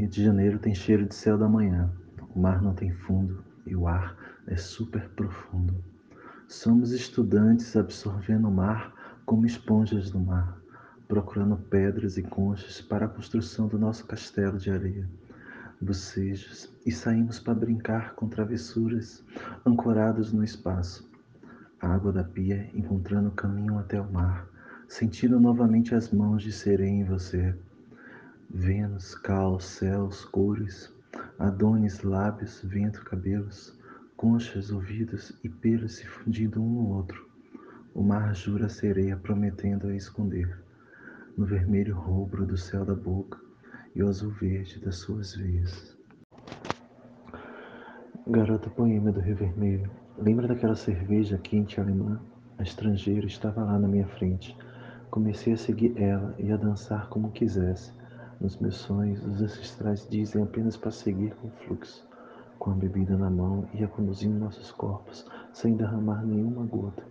Rio de Janeiro tem cheiro de céu da manhã. O mar não tem fundo e o ar é super profundo. Somos estudantes absorvendo o mar como esponjas do mar, procurando pedras e conchas para a construção do nosso castelo de areia, bocejos e saímos para brincar com travessuras ancorados no espaço. A água da pia encontrando o caminho até o mar, sentindo novamente as mãos de sereia em você. Vênus, caos, céus, cores, Adonis, lábios, vento, cabelos, conchas, ouvidos e pelos se fundindo um no outro. O mar jura a sereia prometendo a esconder no vermelho rubro do céu da boca e o azul verde das suas veias. Garota poema do Rio Vermelho, lembra daquela cerveja quente alemã? A estrangeira estava lá na minha frente. Comecei a seguir ela e a dançar como quisesse. Nos meus sonhos, os ancestrais dizem apenas para seguir com o fluxo. Com a bebida na mão, ia conduzindo nossos corpos, sem derramar nenhuma gota.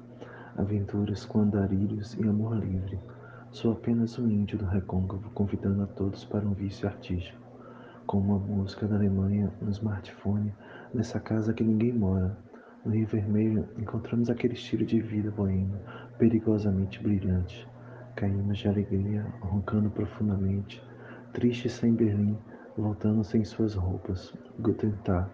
Aventuras com andarilhos e amor livre. Sou apenas um índio do recôncavo, convidando a todos para um vício artístico. Com uma música da Alemanha no smartphone, nessa casa que ninguém mora. No Rio Vermelho, encontramos aquele estilo de vida boêmio, perigosamente brilhante. Caímos de alegria, roncando profundamente triste sem Berlim, voltando sem suas roupas. Guten Tag,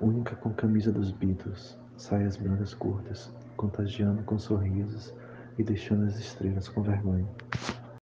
única com camisa dos Beatles, saias brancas curtas, contagiando com sorrisos e deixando as estrelas com vergonha.